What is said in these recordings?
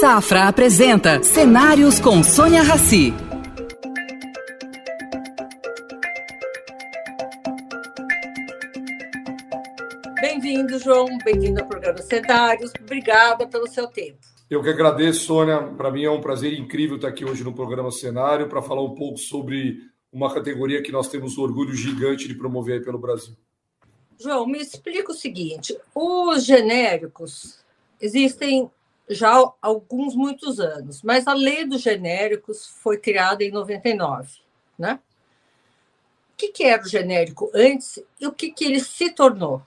Safra apresenta Cenários com Sônia Rassi. Bem-vindo, João. Bem-vindo ao programa Cenários. Obrigada pelo seu tempo. Eu que agradeço, Sônia. Para mim é um prazer incrível estar aqui hoje no programa Cenário para falar um pouco sobre uma categoria que nós temos um orgulho gigante de promover pelo Brasil. João, me explica o seguinte: os genéricos existem já há alguns muitos anos, mas a lei dos genéricos foi criada em 99, né? O que, que era o genérico antes e o que, que ele se tornou?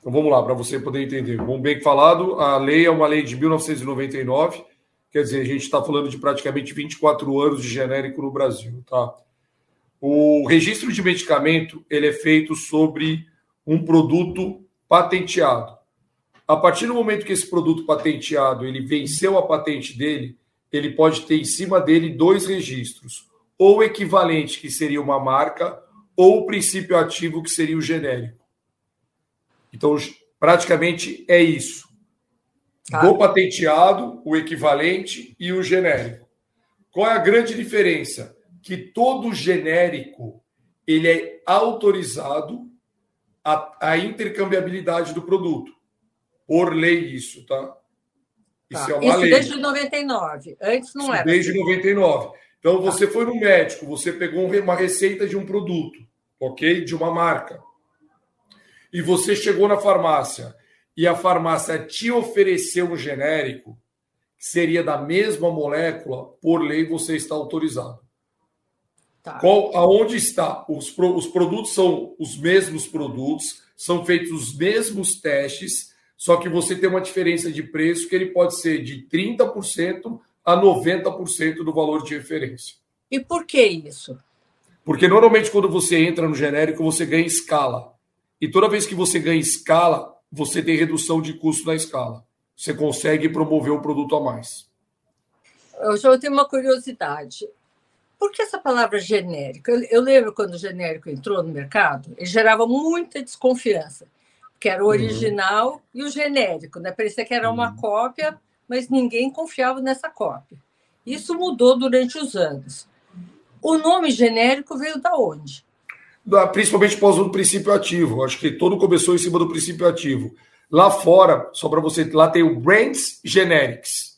Então vamos lá, para você poder entender. Bom, bem falado, a lei é uma lei de 1999, quer dizer, a gente está falando de praticamente 24 anos de genérico no Brasil, tá? O registro de medicamento ele é feito sobre um produto patenteado. A partir do momento que esse produto patenteado ele venceu a patente dele, ele pode ter em cima dele dois registros, ou o equivalente, que seria uma marca, ou o princípio ativo, que seria o genérico. Então, praticamente é isso. Tá. Do patenteado, o equivalente e o genérico. Qual é a grande diferença? Que todo genérico ele é autorizado a, a intercambiabilidade do produto. Por lei, isso, tá? Isso tá. é uma isso lei. Desde 99. Antes não isso era. Desde 99. Assim. Então, tá. você tá. foi no médico, você pegou uma receita de um produto, ok? De uma marca. E você chegou na farmácia e a farmácia te ofereceu um genérico que seria da mesma molécula, por lei você está autorizado. Tá. Qual, aonde está? Os, os produtos são os mesmos produtos, são feitos os mesmos testes, só que você tem uma diferença de preço que ele pode ser de 30% a 90% do valor de referência. E por que isso? Porque normalmente quando você entra no genérico, você ganha escala. E toda vez que você ganha escala, você tem redução de custo na escala. Você consegue promover um produto a mais. Eu já tenho uma curiosidade. Por que essa palavra genérico? Eu, eu, lembro quando o genérico entrou no mercado, ele gerava muita desconfiança, que era o uhum. original uhum. e o genérico, né? Parecia que era uma uhum. cópia, mas ninguém confiava nessa cópia. Isso mudou durante os anos. O nome genérico veio da onde? Da, principalmente por causa do princípio ativo. Acho que todo começou em cima do princípio ativo. Lá fora, só para você, lá tem o Brands Generics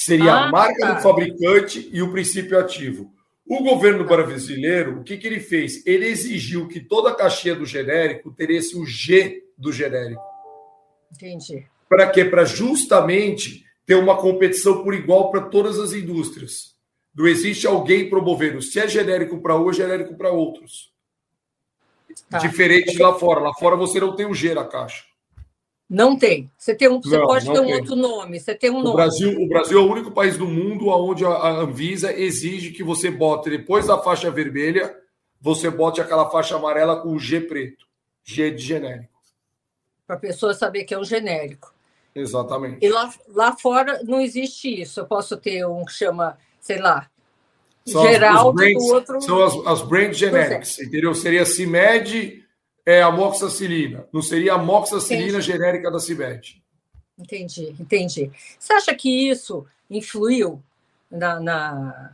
que seria ah, a marca tá. do fabricante e o princípio ativo. O governo tá. brasileiro, o que, que ele fez? Ele exigiu que toda a caixinha do genérico tivesse o G do genérico. Entendi. Para quê? Para justamente ter uma competição por igual para todas as indústrias. Não existe alguém promovendo se é genérico para um, é genérico para outros. Tá. Diferente lá fora. Lá fora você não tem o G na caixa. Não tem. Você tem um, você não, pode não ter um tem. outro nome. Você tem um o nome. Brasil, o Brasil é o único país do mundo onde a Anvisa exige que você bote depois da faixa vermelha, você bote aquela faixa amarela com o G preto, G de genérico. Para a pessoa saber que é um genérico. Exatamente. E lá, lá fora não existe isso. Eu posso ter um que chama, sei lá, são geral do outro. São as, as brand generics, é. entendeu? Seria CIMED é amoxicilina, não seria a amoxicilina entendi. genérica da CIBET. Entendi, entendi. Você acha que isso influiu na, na,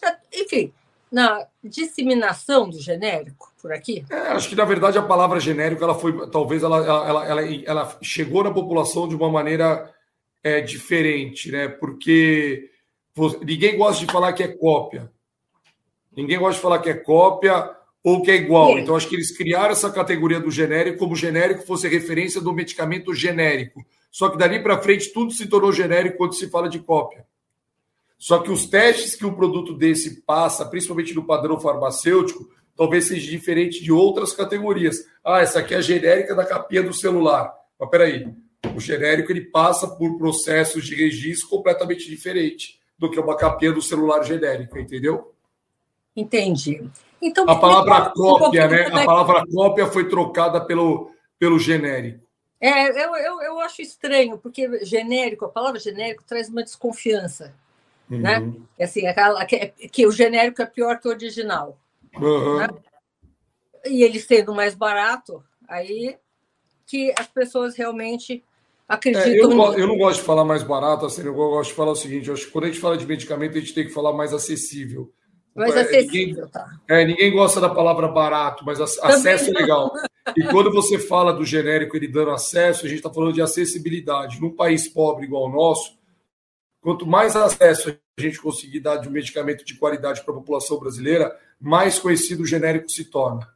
na enfim, na disseminação do genérico por aqui? É, acho que na verdade a palavra genérico ela foi, talvez ela, ela, ela, ela chegou na população de uma maneira é, diferente, né? Porque ninguém gosta de falar que é cópia. Ninguém gosta de falar que é cópia ou que é igual. Então, acho que eles criaram essa categoria do genérico como genérico fosse referência do medicamento genérico. Só que dali para frente tudo se tornou genérico quando se fala de cópia. Só que os testes que um produto desse passa, principalmente no padrão farmacêutico, talvez seja diferente de outras categorias. Ah, essa aqui é a genérica da capinha do celular. Mas peraí, o genérico ele passa por processos de registro completamente diferente do que uma capinha do celular genérica, entendeu? Entendi. Então, a palavra cópia, né? A palavra cópia foi trocada pelo, pelo genérico. É, eu, eu, eu acho estranho, porque genérico, a palavra genérico traz uma desconfiança. Uhum. Né? É assim, aquela, que, que, o genérico é pior que o original. Uhum. Né? E ele sendo mais barato, aí que as pessoas realmente acreditam é, eu, não, eu não gosto de falar mais barato, assim, eu gosto de falar o seguinte: eu acho que quando a gente fala de medicamento, a gente tem que falar mais acessível. Mais é, acessível, ninguém, tá. É, ninguém gosta da palavra barato, mas acesso é legal. E quando você fala do genérico ele dando acesso, a gente está falando de acessibilidade. Num país pobre igual o nosso, quanto mais acesso a gente conseguir dar de um medicamento de qualidade para a população brasileira, mais conhecido o genérico se torna.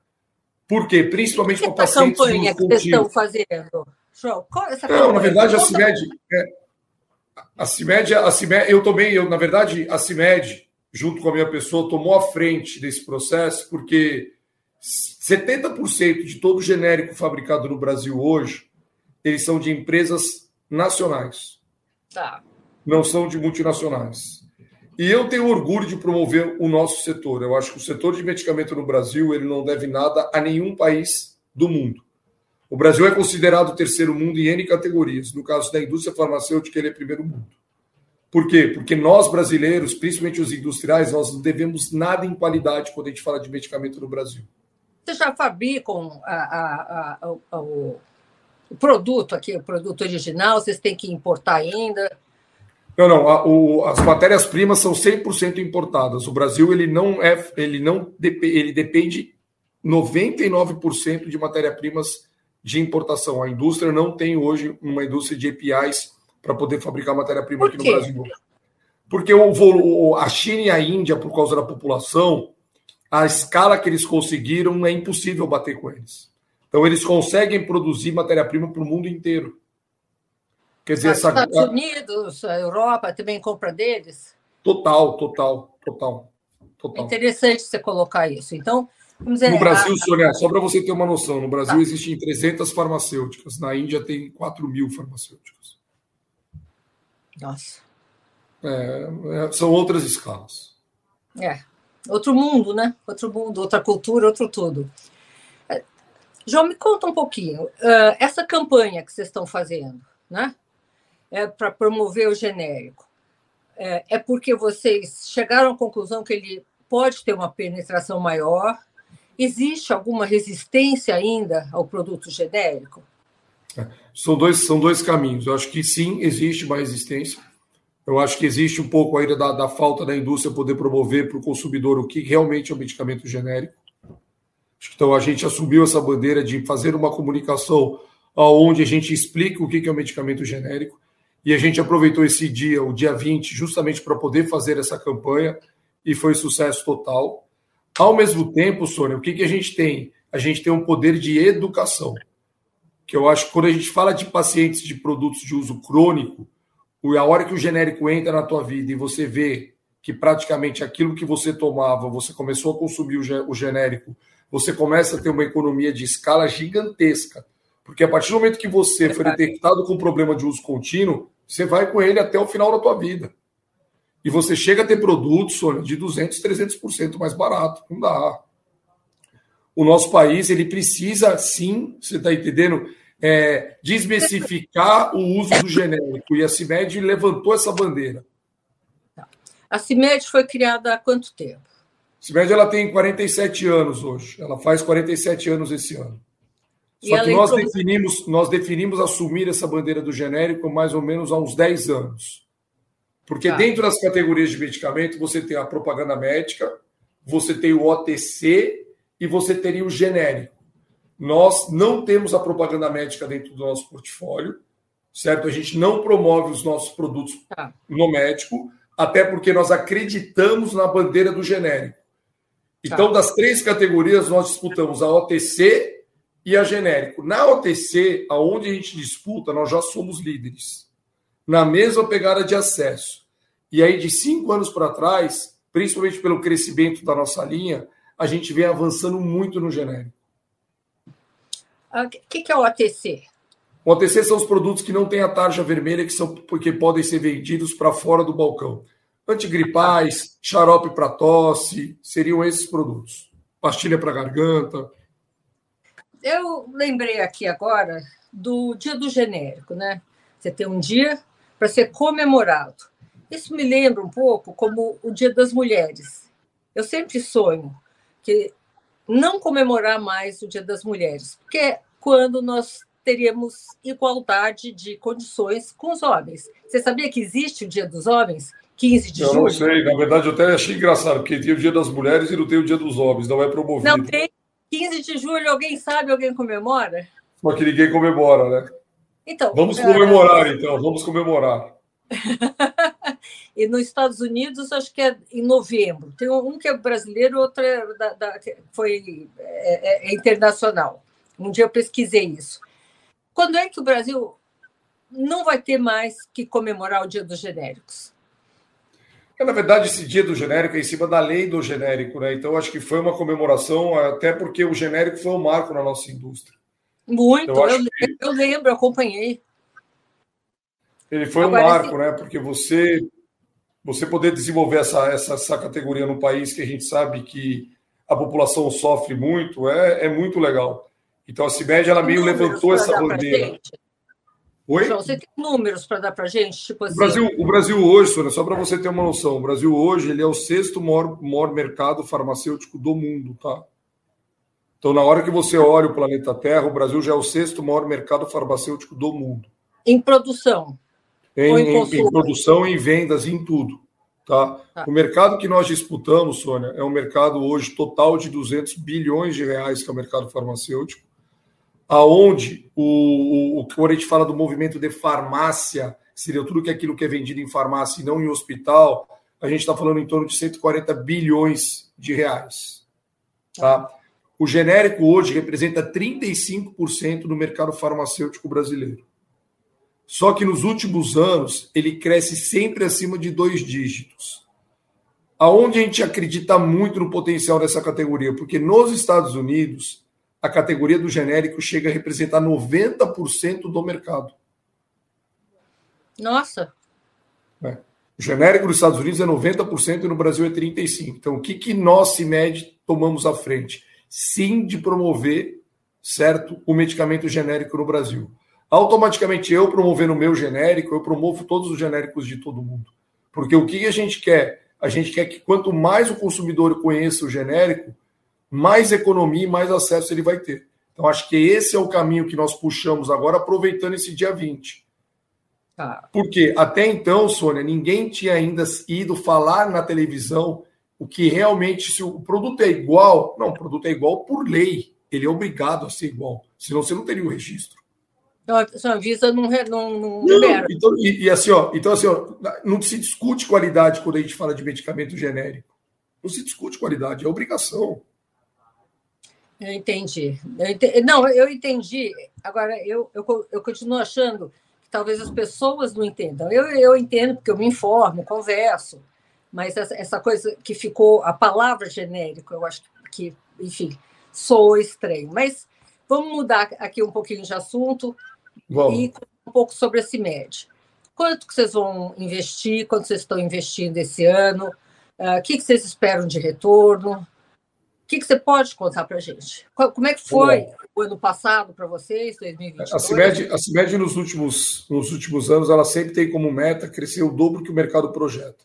Por quê? Principalmente para pacientes. Essa campanha que vocês estão fazendo, João? Qual é essa Não, na verdade, a CIMED. É, a CIMED, a CIMED, eu também, eu, na verdade, a CIMED, junto com a minha pessoa, tomou a frente desse processo, porque 70% de todo genérico fabricado no Brasil hoje, eles são de empresas nacionais. Tá. Não são de multinacionais. E eu tenho orgulho de promover o nosso setor. Eu acho que o setor de medicamento no Brasil ele não deve nada a nenhum país do mundo. O Brasil é considerado o terceiro mundo em N categorias. No caso da indústria farmacêutica, ele é primeiro mundo. Por quê? Porque nós, brasileiros, principalmente os industriais, nós não devemos nada em qualidade quando a gente fala de medicamento no Brasil. Vocês já fabricam a, a, a, o, o produto aqui, o produto original? Vocês têm que importar ainda? Não, não. O, as matérias-primas são 100% importadas. O Brasil ele não é, ele não ele depende 99% de matéria-primas de importação. A indústria não tem hoje uma indústria de APIs para poder fabricar matéria-prima aqui no Brasil. Porque o, a China e a Índia, por causa da população, a escala que eles conseguiram é impossível bater com eles. Então, eles conseguem produzir matéria-prima para o mundo inteiro. Quer dizer, Os essa... Estados Unidos, a Europa também compra deles? Total, total, total. total. É interessante você colocar isso. Então, vamos dizer, no Brasil, a... Sônia, só para você ter uma noção, no Brasil tá. existem 300 farmacêuticas, na Índia tem 4 mil farmacêuticas. Nossa. É, é, são outras escalas. É, outro mundo, né? Outro mundo, outra cultura, outro tudo. É, João, me conta um pouquinho. Essa campanha que vocês estão fazendo, né? é, para promover o genérico? É, é porque vocês chegaram à conclusão que ele pode ter uma penetração maior? Existe alguma resistência ainda ao produto genérico? É, são dois, são dois caminhos. Eu acho que sim, existe uma resistência. Eu acho que existe um pouco ainda da, da falta da indústria poder promover para o consumidor o que realmente é o medicamento genérico. Então a gente assumiu essa bandeira de fazer uma comunicação onde a gente explica o que é o medicamento genérico. E a gente aproveitou esse dia, o dia 20, justamente para poder fazer essa campanha e foi sucesso total. Ao mesmo tempo, Sônia, o que, que a gente tem? A gente tem um poder de educação, que eu acho que quando a gente fala de pacientes de produtos de uso crônico, a hora que o genérico entra na tua vida e você vê que praticamente aquilo que você tomava, você começou a consumir o genérico, você começa a ter uma economia de escala gigantesca. Porque a partir do momento que você foi detectado com problema de uso contínuo, você vai com ele até o final da tua vida. E você chega a ter produtos, Sônia, de 200, 300% mais barato. Não dá. O nosso país, ele precisa, sim, você está entendendo, é, desmistificar o uso do genérico. E a CIMED levantou essa bandeira. A CIMED foi criada há quanto tempo? A CIMED ela tem 47 anos hoje. Ela faz 47 anos esse ano. Só que nós definimos, nós definimos assumir essa bandeira do genérico mais ou menos há uns 10 anos. Porque tá. dentro das categorias de medicamento, você tem a propaganda médica, você tem o OTC e você teria o genérico. Nós não temos a propaganda médica dentro do nosso portfólio, certo? A gente não promove os nossos produtos tá. no médico, até porque nós acreditamos na bandeira do genérico. Então, tá. das três categorias, nós disputamos a OTC, e a genérico. Na OTC, aonde a gente disputa, nós já somos líderes. Na mesma pegada de acesso. E aí, de cinco anos para trás, principalmente pelo crescimento da nossa linha, a gente vem avançando muito no genérico. O ah, que, que é o OTC? O OTC são os produtos que não têm a tarja vermelha, que são porque podem ser vendidos para fora do balcão. Antigripais, xarope para tosse, seriam esses produtos. Pastilha para garganta. Eu lembrei aqui agora do dia do genérico, né? Você tem um dia para ser comemorado. Isso me lembra um pouco como o Dia das Mulheres. Eu sempre sonho que não comemorar mais o Dia das Mulheres, porque é quando nós teríamos igualdade de condições com os homens. Você sabia que existe o Dia dos Homens? 15 de eu julho? Eu não sei, na verdade eu até achei engraçado, porque tem o Dia das Mulheres e não tem o Dia dos Homens, não é promovido. Não tem. 15 de julho, alguém sabe, alguém comemora? Só que ninguém comemora, né? Então, vamos comemorar, é... então, vamos comemorar. e nos Estados Unidos, acho que é em novembro. Tem um que é brasileiro, outro é da, da, foi, é, é, é internacional. Um dia eu pesquisei isso. Quando é que o Brasil não vai ter mais que comemorar o Dia dos Genéricos? É, na verdade, esse dia do genérico é em cima da lei do genérico, né? Então, acho que foi uma comemoração, até porque o genérico foi um marco na nossa indústria. Muito, então, eu, que... eu, lembro, eu acompanhei. Ele foi Agora, um marco, né? Porque você você poder desenvolver essa, essa, essa categoria no país que a gente sabe que a população sofre muito é, é muito legal. Então a CIMED ela meio levantou essa bandeira. Oi? João, você tem números para dar para a gente? Tipo assim... o, Brasil, o Brasil hoje, Sônia, só para você ter uma noção, o Brasil hoje ele é o sexto maior, maior mercado farmacêutico do mundo, tá? Então, na hora que você olha o planeta Terra, o Brasil já é o sexto maior mercado farmacêutico do mundo. Em produção? Em, em, em produção, em vendas, em tudo. Tá? tá? O mercado que nós disputamos, Sônia, é um mercado hoje total de 200 bilhões de reais, que é o mercado farmacêutico aonde o, o, quando a gente fala do movimento de farmácia, seria tudo que é aquilo que é vendido em farmácia e não em hospital, a gente está falando em torno de 140 bilhões de reais. Tá? O genérico hoje representa 35% do mercado farmacêutico brasileiro. Só que nos últimos anos ele cresce sempre acima de dois dígitos. Aonde a gente acredita muito no potencial dessa categoria? Porque nos Estados Unidos a categoria do genérico chega a representar 90% do mercado. Nossa! É. O genérico dos Estados Unidos é 90% e no Brasil é 35%. Então, o que, que nós, CIMED, tomamos à frente? Sim, de promover, certo, o medicamento genérico no Brasil. Automaticamente, eu promovendo o meu genérico, eu promovo todos os genéricos de todo mundo. Porque o que a gente quer? A gente quer que quanto mais o consumidor conheça o genérico, mais economia e mais acesso ele vai ter. Então, acho que esse é o caminho que nós puxamos agora, aproveitando esse dia 20. Ah. Porque até então, Sônia, ninguém tinha ainda ido falar na televisão o que realmente, se o produto é igual, não, o produto é igual por lei. Ele é obrigado a ser igual. Senão você não teria o registro. Então, a Anvisa não, não, não libera. Então, e, e, assim, ó, então, assim, ó, não se discute qualidade quando a gente fala de medicamento genérico. Não se discute qualidade, é obrigação. Eu entendi. eu entendi. Não, eu entendi. Agora, eu, eu, eu continuo achando que talvez as pessoas não entendam. Eu, eu entendo porque eu me informo, converso, mas essa, essa coisa que ficou, a palavra genérico, eu acho que, enfim, soa estranho. Mas vamos mudar aqui um pouquinho de assunto vamos. e um pouco sobre a CIMED. Quanto que vocês vão investir? Quanto vocês estão investindo esse ano? Uh, o que, que vocês esperam de retorno? O que, que você pode contar para a gente? Como é que foi o ano passado para vocês, 2022? A CIMED, a CIMED nos, últimos, nos últimos anos, ela sempre tem como meta crescer o dobro que o mercado projeta.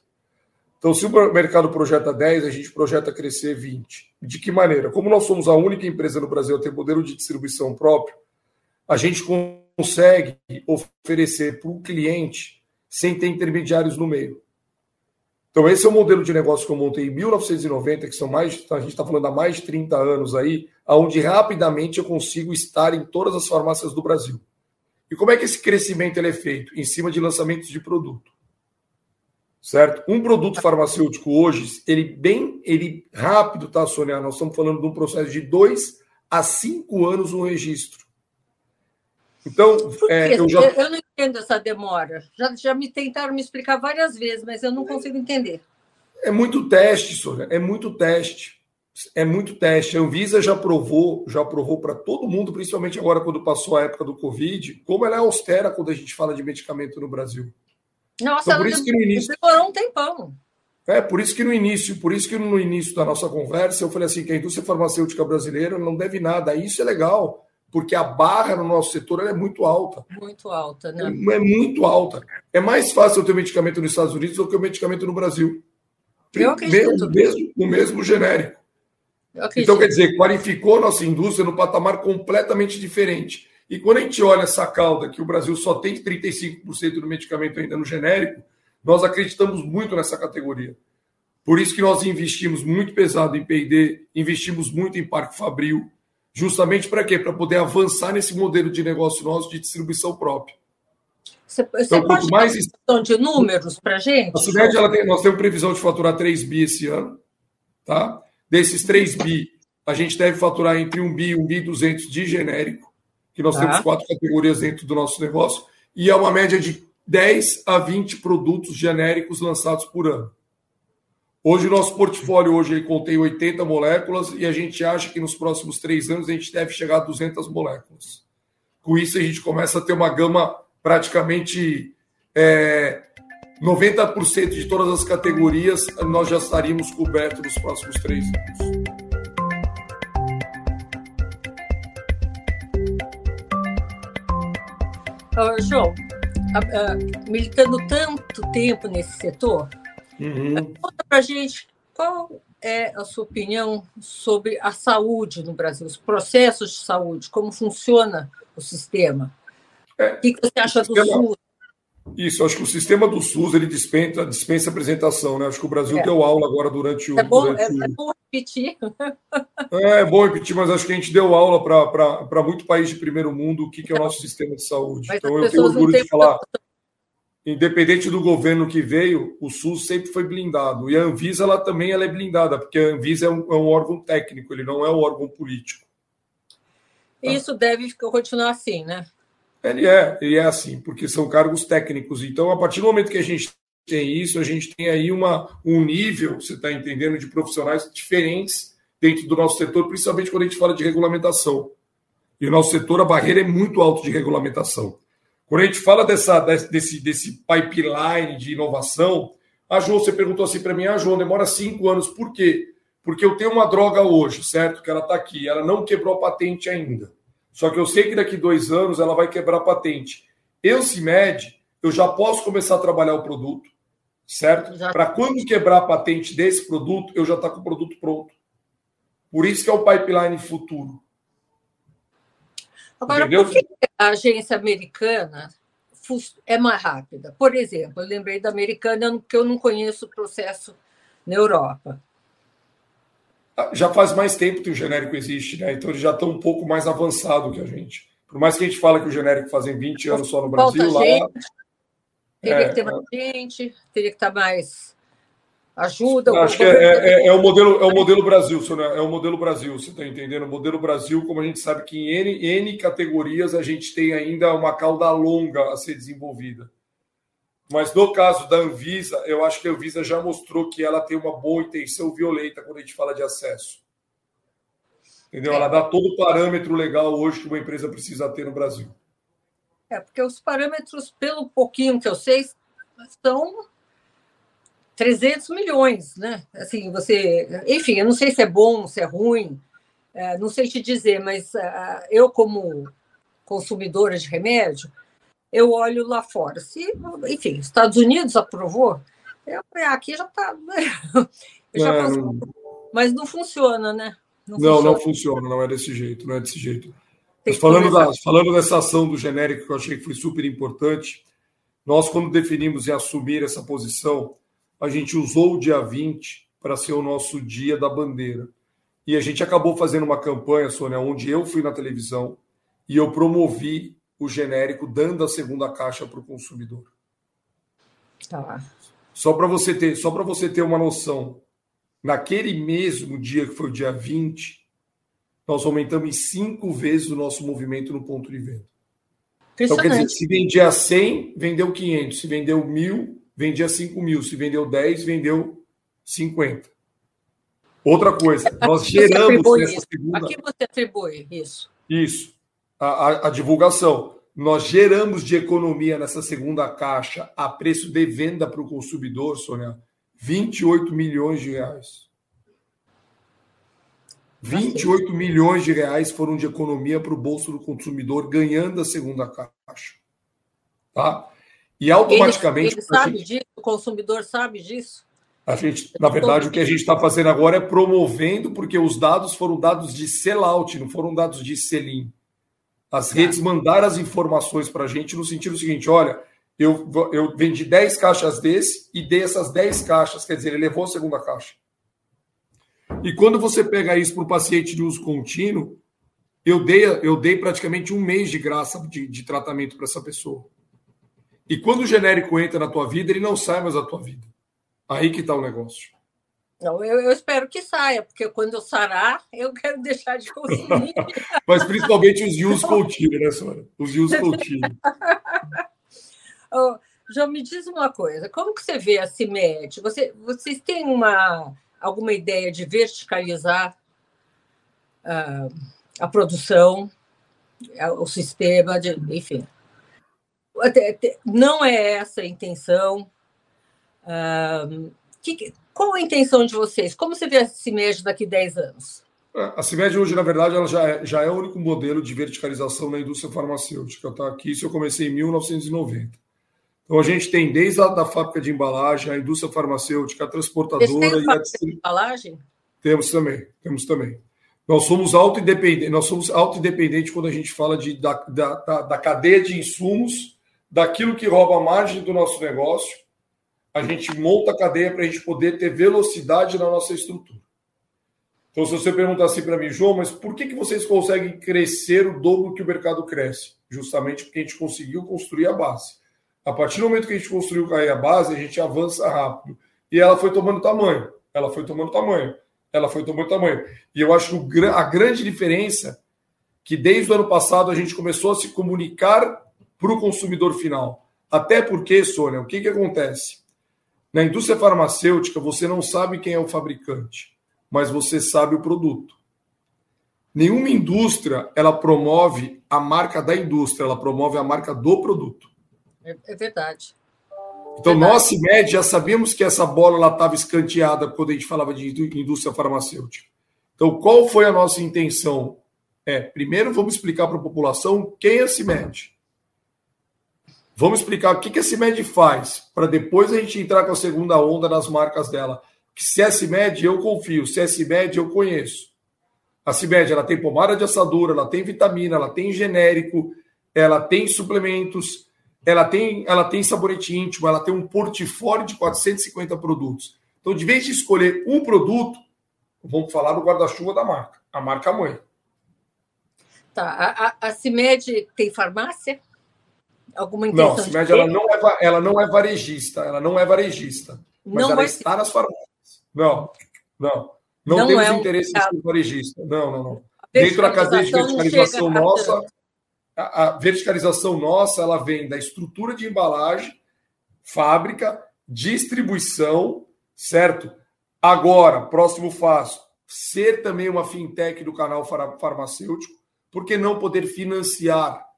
Então, se o mercado projeta 10, a gente projeta crescer 20. De que maneira? Como nós somos a única empresa no Brasil a ter modelo de distribuição próprio, a gente consegue oferecer para o cliente sem ter intermediários no meio. Então, esse é o modelo de negócio que eu montei em 1990, que são mais, a gente está falando há mais de 30 anos aí, onde rapidamente eu consigo estar em todas as farmácias do Brasil. E como é que esse crescimento é feito? Em cima de lançamentos de produto. Certo? Um produto farmacêutico hoje, ele bem, ele rápido, tá, Sônia? Nós estamos falando de um processo de dois a cinco anos no registro. Então, é, eu, já... eu não entendo essa demora. Já, já me tentaram me explicar várias vezes, mas eu não consigo entender. É muito teste, Sônia, é muito teste. É muito teste. A Anvisa já provou, já provou para todo mundo, principalmente agora quando passou a época do Covid, como ela é austera quando a gente fala de medicamento no Brasil. Nossa, então, por isso que no início demorou um tempão. É, por isso que no início, por isso que no início da nossa conversa eu falei assim que a indústria farmacêutica brasileira não deve nada. Isso é legal porque a barra no nosso setor é muito alta. Muito alta, né? É, é, muito alta. É mais fácil eu ter medicamento nos Estados Unidos do que o medicamento no Brasil. Eu acredito. Mesmo, mesmo, o mesmo genérico. Então, quer dizer, qualificou nossa indústria no patamar completamente diferente. E quando a gente olha essa cauda, que o Brasil só tem 35% do medicamento ainda no genérico, nós acreditamos muito nessa categoria. Por isso que nós investimos muito pesado em P&D, investimos muito em Parque Fabril, justamente para quê? Para poder avançar nesse modelo de negócio nosso de distribuição própria. Você, você então, pode mais dar de números para a gente? A Sumed, ela tem, nós temos previsão de faturar 3 bi esse ano. Tá? Desses 3 bi, a gente deve faturar entre 1 bi e 1 bi 200 de genérico, que nós tá. temos quatro categorias dentro do nosso negócio, e é uma média de 10 a 20 produtos genéricos lançados por ano. Hoje o nosso portfólio hoje contém 80 moléculas e a gente acha que nos próximos três anos a gente deve chegar a 200 moléculas. Com isso a gente começa a ter uma gama praticamente é, 90% de todas as categorias nós já estaríamos cobertos nos próximos três anos. Uh, João, uh, militando tanto tempo nesse setor, Uhum. Conta para gente qual é a sua opinião sobre a saúde no Brasil, os processos de saúde, como funciona o sistema. É, o que você acha do sistema, SUS? Isso, acho que o sistema do SUS ele dispensa, dispensa apresentação, né? Acho que o Brasil é. deu aula agora durante o. É bom, durante é, o... é bom repetir. É, é bom repetir, mas acho que a gente deu aula para muito país de primeiro mundo o que, que é o nosso sistema de saúde. Mas então eu tenho orgulho de falar independente do governo que veio, o SUS sempre foi blindado. E a Anvisa ela também ela é blindada, porque a Anvisa é um, é um órgão técnico, ele não é um órgão político. Tá? Isso deve continuar assim, né? Ele é, ele é assim, porque são cargos técnicos. Então, a partir do momento que a gente tem isso, a gente tem aí uma, um nível, você está entendendo, de profissionais diferentes dentro do nosso setor, principalmente quando a gente fala de regulamentação. E o nosso setor, a barreira é muito alta de regulamentação. Quando a gente fala dessa, desse, desse pipeline de inovação, a João, você perguntou assim para mim, ah, João, demora cinco anos, por quê? Porque eu tenho uma droga hoje, certo? Que ela está aqui, ela não quebrou a patente ainda. Só que eu sei que daqui dois anos ela vai quebrar a patente. Eu, se mede, eu já posso começar a trabalhar o produto, certo? Para quando quebrar a patente desse produto, eu já estou tá com o produto pronto. Por isso que é o pipeline futuro. Agora, Entendeu? por que a agência americana é mais rápida? Por exemplo, eu lembrei da americana, que eu não conheço o processo na Europa. Ah, já faz mais tempo que o genérico existe, né? Então eles já estão um pouco mais avançado que a gente. Por mais que a gente fale que o genérico fazem 20 anos só no Brasil, lá. Teria é, que ter mais gente, teria que estar mais ajuda. Acho que é, é, é, o modelo, é o modelo Brasil, é o modelo Brasil, você está entendendo? O modelo Brasil, como a gente sabe que em N, N categorias a gente tem ainda uma cauda longa a ser desenvolvida. Mas no caso da Anvisa, eu acho que a Anvisa já mostrou que ela tem uma boa intenção violenta quando a gente fala de acesso. Entendeu? Ela dá todo o parâmetro legal hoje que uma empresa precisa ter no Brasil. É, porque os parâmetros, pelo pouquinho que eu sei, são 300 milhões, né? Assim, você, enfim, eu não sei se é bom, se é ruim, é, não sei te dizer, mas uh, eu como consumidora de remédio, eu olho lá fora. Se, enfim, Estados Unidos aprovou, eu, aqui já está, já é, não... mas não funciona, né? Não, não funciona. não funciona, não é desse jeito, não é desse jeito. Mas falando, da, falando dessa ação do genérico que eu achei que foi super importante, nós quando definimos e assumir essa posição a gente usou o dia 20 para ser o nosso dia da bandeira. E a gente acabou fazendo uma campanha, Sônia, onde eu fui na televisão e eu promovi o genérico dando a segunda caixa para o consumidor. Tá. Só para você ter, só para você ter uma noção, naquele mesmo dia que foi o dia 20, nós aumentamos em cinco vezes o nosso movimento no ponto de venda. Então, quer dizer, se vendia 100, vendeu 500. Se vendeu mil, vendia 5 mil. Se vendeu 10, vendeu 50. Outra coisa, nós geramos nessa segunda. A que você atribui isso? Isso, a, a, a, divulgação. Nós geramos de economia nessa segunda caixa a preço de venda para o consumidor, Sônia, 28 milhões de reais. 28 milhões de reais foram de economia para o bolso do consumidor, ganhando a segunda caixa. Tá? E automaticamente. Ele, ele sabe gente, disso? O consumidor sabe disso? A gente, na verdade, o que a gente está fazendo agora é promovendo, porque os dados foram dados de sellout, não foram dados de selim. As redes mandaram as informações para a gente no sentido seguinte: olha, eu, eu vendi 10 caixas desse e dei essas 10 caixas, quer dizer, ele levou a segunda caixa. E quando você pega isso para o paciente de uso contínuo, eu dei, eu dei praticamente um mês de graça de, de tratamento para essa pessoa. E quando o genérico entra na tua vida, ele não sai mais da tua vida. Aí que está o negócio. Não, eu, eu, espero que saia, porque quando eu sarar, eu quero deixar de consumir. Mas principalmente os use contínuos, né, senhora? Os use contínuos. oh, João, me diz uma coisa. Como que você vê a CIMED? Você, vocês têm uma, alguma ideia de verticalizar uh, a produção, o sistema, de, enfim. Não é essa a intenção. Uh, que, qual a intenção de vocês? Como você vê a CIMED daqui a 10 anos? É, a CIMED hoje, na verdade, ela já é, já é o único modelo de verticalização na indústria farmacêutica. Tá? Aqui, isso eu comecei em 1990. Então, a gente tem desde a da fábrica de embalagem, a indústria farmacêutica, a transportadora e a de embalagem? Temos também, temos também. Nós somos auto-independentes, nós somos auto-independentes quando a gente fala de, da, da, da cadeia de insumos, daquilo que rouba a margem do nosso negócio, a gente monta a cadeia para a gente poder ter velocidade na nossa estrutura. Então, se você perguntar assim para mim, João, mas por que, que vocês conseguem crescer o dobro que o mercado cresce? Justamente porque a gente conseguiu construir a base. A partir do momento que a gente construiu a base, a gente avança rápido. E ela foi tomando tamanho. Ela foi tomando tamanho. Ela foi tomando tamanho. E eu acho que a grande diferença é que desde o ano passado a gente começou a se comunicar para o consumidor final. Até porque, Sônia, o que, que acontece? Na indústria farmacêutica, você não sabe quem é o fabricante, mas você sabe o produto. Nenhuma indústria ela promove a marca da indústria, ela promove a marca do produto. É, é verdade. Então, verdade. nós, CIMED, já sabíamos que essa bola estava escanteada quando a gente falava de indústria farmacêutica. Então, qual foi a nossa intenção? É, primeiro, vamos explicar para a população quem é a CIMED. Vamos explicar o que, que a CIMED faz, para depois a gente entrar com a segunda onda nas marcas dela. Que se é CIMED, eu confio. Se é CIMED, eu conheço. A CIMED, ela tem pomada de assadura, ela tem vitamina, ela tem genérico, ela tem suplementos, ela tem, ela tem sabonete íntimo, ela tem um portfólio de 450 produtos. Então, de vez de escolher um produto, vamos falar do guarda-chuva da marca, a marca mãe. Tá. A, a, a CIMED tem farmácia? Alguma intenção não, CIMED ela não, é, ela não é varejista, ela não é varejista, mas não ela está nas farmácias. Não, não. Não, não temos é interesse em ser varejista. Não, não, não. Dentro da cadeia de verticalização nossa, a, a verticalização nossa, ela vem da estrutura de embalagem, fábrica, distribuição, certo? Agora, próximo passo, ser também uma fintech do canal farmacêutico, por que não poder financiar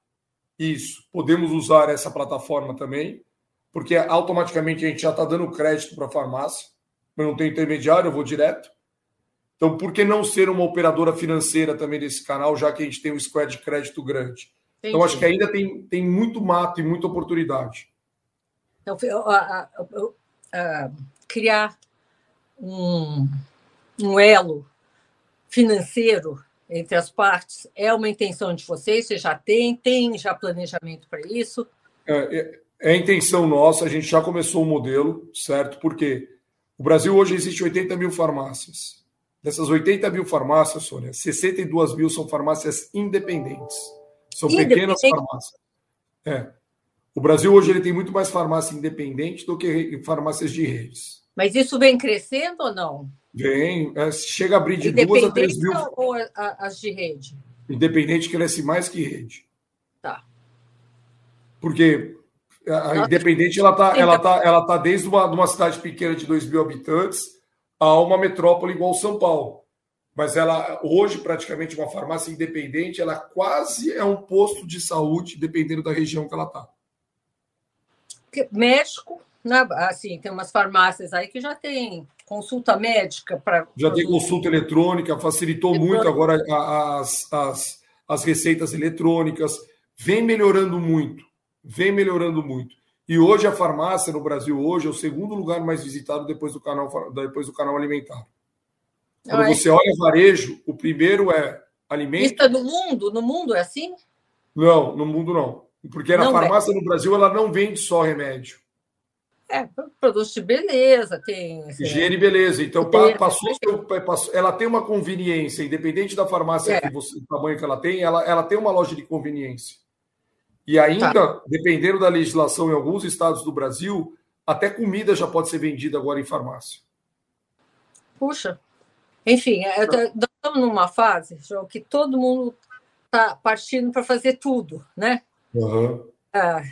isso. Podemos usar essa plataforma também, porque automaticamente a gente já está dando crédito para a farmácia, mas não tem intermediário, eu vou direto. Então, por que não ser uma operadora financeira também desse canal, já que a gente tem um squad de crédito grande? Entendi. Então, acho que ainda tem, tem muito mato e muita oportunidade. Então, criar um, um elo financeiro entre as partes é uma intenção de vocês? Você já tem? Tem já planejamento para isso? É, é, é, a intenção nossa, a gente já começou o modelo, certo? Porque o Brasil hoje existe 80 mil farmácias. Dessas 80 mil farmácias, Sônia, 62 mil são farmácias independentes. São pequenas farmácias. É. O Brasil hoje ele tem muito mais farmácia independente do que farmácias de redes. Mas isso vem crescendo ou não? Vem, é, chega a abrir de duas a três mil. Ou as de rede? Independente cresce mais que rede. Tá. Porque a independente ela tá, ela tá, ela tá desde uma, uma cidade pequena de 2 mil habitantes a uma metrópole igual São Paulo. Mas ela hoje praticamente uma farmácia independente, ela quase é um posto de saúde dependendo da região que ela está. México, né? assim, tem umas farmácias aí que já tem consulta médica para. Já tem consulta eletrônica, facilitou muito agora as, as, as receitas eletrônicas, vem melhorando muito, vem melhorando muito. E hoje a farmácia no Brasil hoje é o segundo lugar mais visitado depois do canal, depois do canal alimentar. Quando ah, você é... olha varejo, o primeiro é alimento. Isso é no mundo? No mundo é assim? Não, no mundo não. Porque na farmácia no Brasil ela não vende só remédio. É, produtos de beleza, tem. Assim, Higiene e beleza. Então, passou, passou, ela tem uma conveniência, independente da farmácia é. que você, o tamanho que ela tem, ela, ela tem uma loja de conveniência. E ainda, tá. dependendo da legislação em alguns estados do Brasil, até comida já pode ser vendida agora em farmácia. Puxa. Enfim, é, nós estamos numa fase, João, que todo mundo está partindo para fazer tudo, né? Uhum. Ah,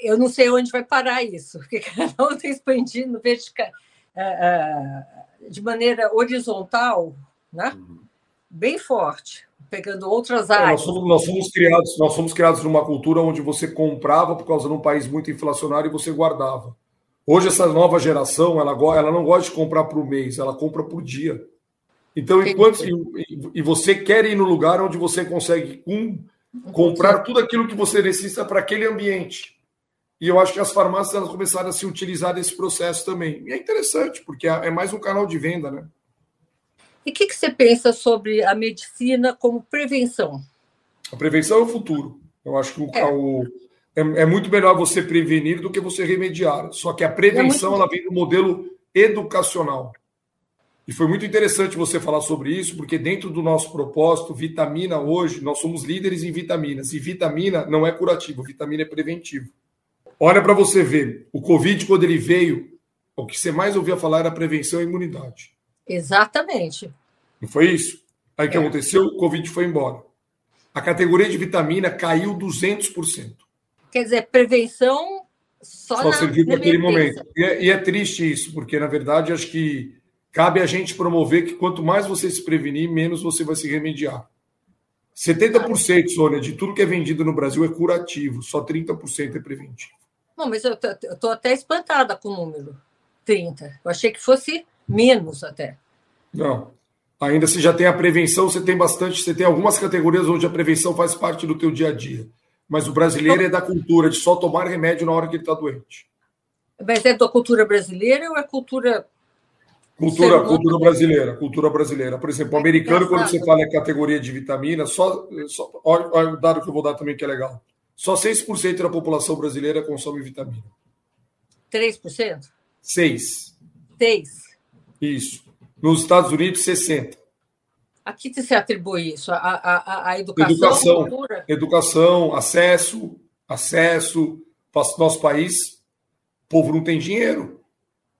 eu não sei onde vai parar isso, porque cada um está expandindo vertical, ah, ah, de maneira horizontal, né? Uhum. bem forte, pegando outras áreas. É, nós, somos, nós, somos, criados, nós somos criados numa cultura onde você comprava por causa de um país muito inflacionário e você guardava. Hoje, essa nova geração, ela, ela não gosta de comprar por mês, ela compra por dia. Então, enquanto e, e você quer ir no lugar onde você consegue um, comprar tudo aquilo que você necessita para aquele ambiente. E eu acho que as farmácias elas começaram a se utilizar desse processo também. E é interessante, porque é, mais um canal de venda, né? E o que, que você pensa sobre a medicina como prevenção? A prevenção é o futuro. Eu acho que o, é. O, é, é, muito melhor você prevenir do que você remediar. Só que a prevenção é ela vem do modelo educacional. E foi muito interessante você falar sobre isso, porque dentro do nosso propósito, vitamina hoje, nós somos líderes em vitaminas. E vitamina não é curativo, vitamina é preventivo. Olha para você ver, o Covid, quando ele veio, o que você mais ouvia falar era prevenção e imunidade. Exatamente. Não foi isso? Aí o é. que aconteceu? O Covid foi embora. A categoria de vitamina caiu 200%. Quer dizer, prevenção só, só serviu naquele momento. E é, e é triste isso, porque, na verdade, acho que Cabe a gente promover que quanto mais você se prevenir, menos você vai se remediar. 70%, Sônia, de tudo que é vendido no Brasil é curativo, só 30% é preventivo. Não, mas eu estou até espantada com o número 30. Eu achei que fosse menos até. Não. Ainda se já tem a prevenção, você tem bastante, você tem algumas categorias onde a prevenção faz parte do teu dia a dia. Mas o brasileiro é da cultura de só tomar remédio na hora que ele está doente. Mas é da cultura brasileira ou é cultura Cultura, cultura brasileira, cultura brasileira. Por exemplo, o americano, quando você fala em categoria de vitamina, só, só olha, olha o dado que eu vou dar também que é legal. Só 6% da população brasileira consome vitamina. 3%? 6. 6. Isso. Nos Estados Unidos, 60. A que se atribui isso? A, a, a educação? Educação, educação, acesso, acesso. Nosso país, o povo não tem dinheiro.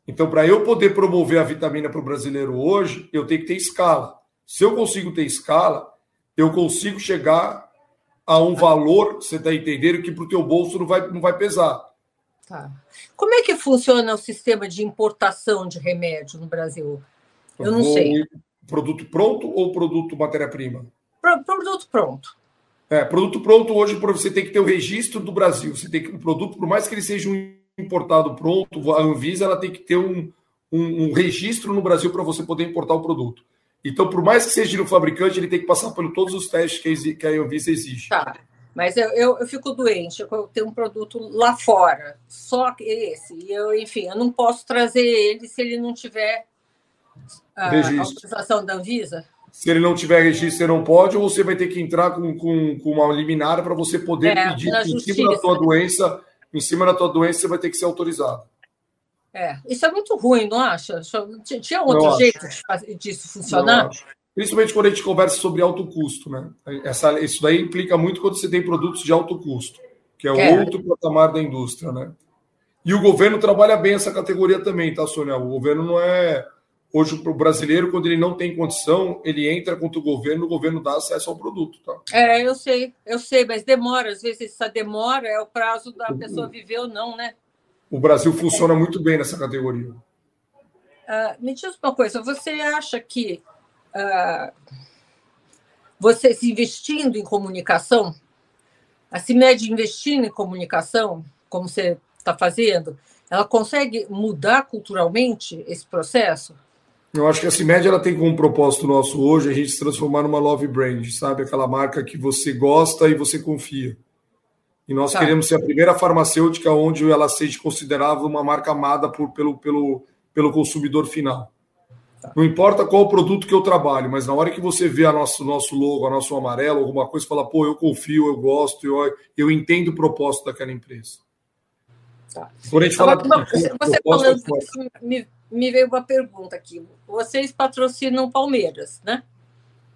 Então, para eu poder promover a vitamina para o brasileiro hoje, eu tenho que ter escala. Se eu consigo ter escala, eu consigo chegar a um valor, você está entendendo, que para o teu bolso não vai, não vai pesar. Tá. Como é que funciona o sistema de importação de remédio no Brasil? Eu não sei. Produto pronto ou produto matéria-prima? Pro, produto pronto. É, produto pronto hoje você tem que ter o registro do Brasil. Você tem que o produto, por mais que ele seja um importado pronto, a Anvisa ela tem que ter um, um, um registro no Brasil para você poder importar o produto. Então, por mais que seja no fabricante, ele tem que passar por todos os testes que, que a Anvisa exige. Tá. Mas eu, eu, eu, fico doente, eu tenho um produto lá fora, só esse. E eu, enfim, eu não posso trazer ele se ele não tiver a, a autorização da Anvisa. Se ele não tiver registro, você não pode, ou você vai ter que entrar com, com, com uma liminar para você poder é, pedir em cima da sua doença em cima da tua doença, você vai ter que ser autorizado. É, isso é muito ruim, não acha? Tinha outro não jeito de disso funcionar? Principalmente quando a gente conversa sobre alto custo, né? Essa, isso daí implica muito quando você tem produtos de alto custo, que é, é. outro patamar da indústria, né? E o governo trabalha bem essa categoria também, tá, Sônia? O governo não é. Hoje, para o brasileiro, quando ele não tem condição, ele entra contra o governo, o governo dá acesso ao produto, tá? É, eu sei, eu sei, mas demora. Às vezes essa demora é o prazo da pessoa viver ou não, né? O Brasil funciona muito bem nessa categoria. Uh, me diz uma coisa, você acha que uh, você se investindo em comunicação, a CIMED investindo em comunicação, como você está fazendo, ela consegue mudar culturalmente esse processo? Eu acho que a CIMED ela tem como propósito nosso hoje a gente se transformar numa love brand, sabe? Aquela marca que você gosta e você confia. E nós tá. queremos ser a primeira farmacêutica onde ela seja considerada uma marca amada por, pelo, pelo, pelo consumidor final. Tá. Não importa qual o produto que eu trabalho, mas na hora que você vê a nosso, nosso logo, a nosso amarelo, alguma coisa, fala, pô, eu confio, eu gosto, eu, eu entendo o propósito daquela empresa. Tá. Quando a gente fala. Você, você falando isso, me, me veio uma pergunta aqui. Vocês patrocinam Palmeiras, né?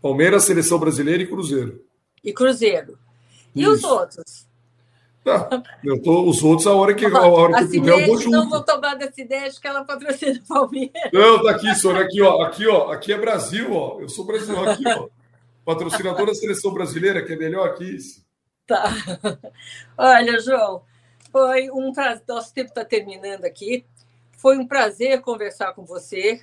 Palmeiras, Seleção Brasileira e Cruzeiro. E Cruzeiro. E Isso. os outros? Eu tô, os outros, a hora que, a hora que eu puder, eu vou junto. Não vou tomar dessa ideia de que ela patrocina o Palmeiras. Não, tá aqui, senhor. Aqui, ó. Aqui, ó. Aqui é Brasil, ó. Eu sou brasileiro. Aqui, ó. Patrocinador da seleção brasileira, que é melhor que isso. Tá. Olha, João, foi um prazer. Nosso tempo está terminando aqui. Foi um prazer conversar com você.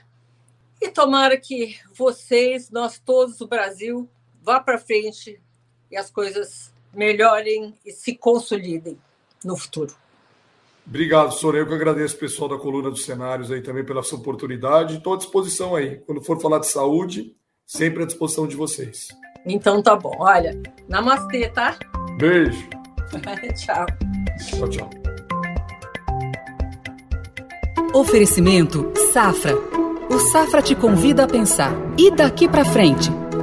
E tomara que vocês, nós todos, o Brasil, vá para frente e as coisas melhorem e se consolidem no futuro. Obrigado, senhor. Eu que agradeço o pessoal da coluna dos cenários aí também pela sua oportunidade. Estou à disposição aí. Quando for falar de saúde, sempre à disposição de vocês. Então tá bom. Olha, namastê, tá? Beijo. tchau. Tchau, tchau. Oferecimento Safra. O Safra te convida a pensar. E daqui para frente?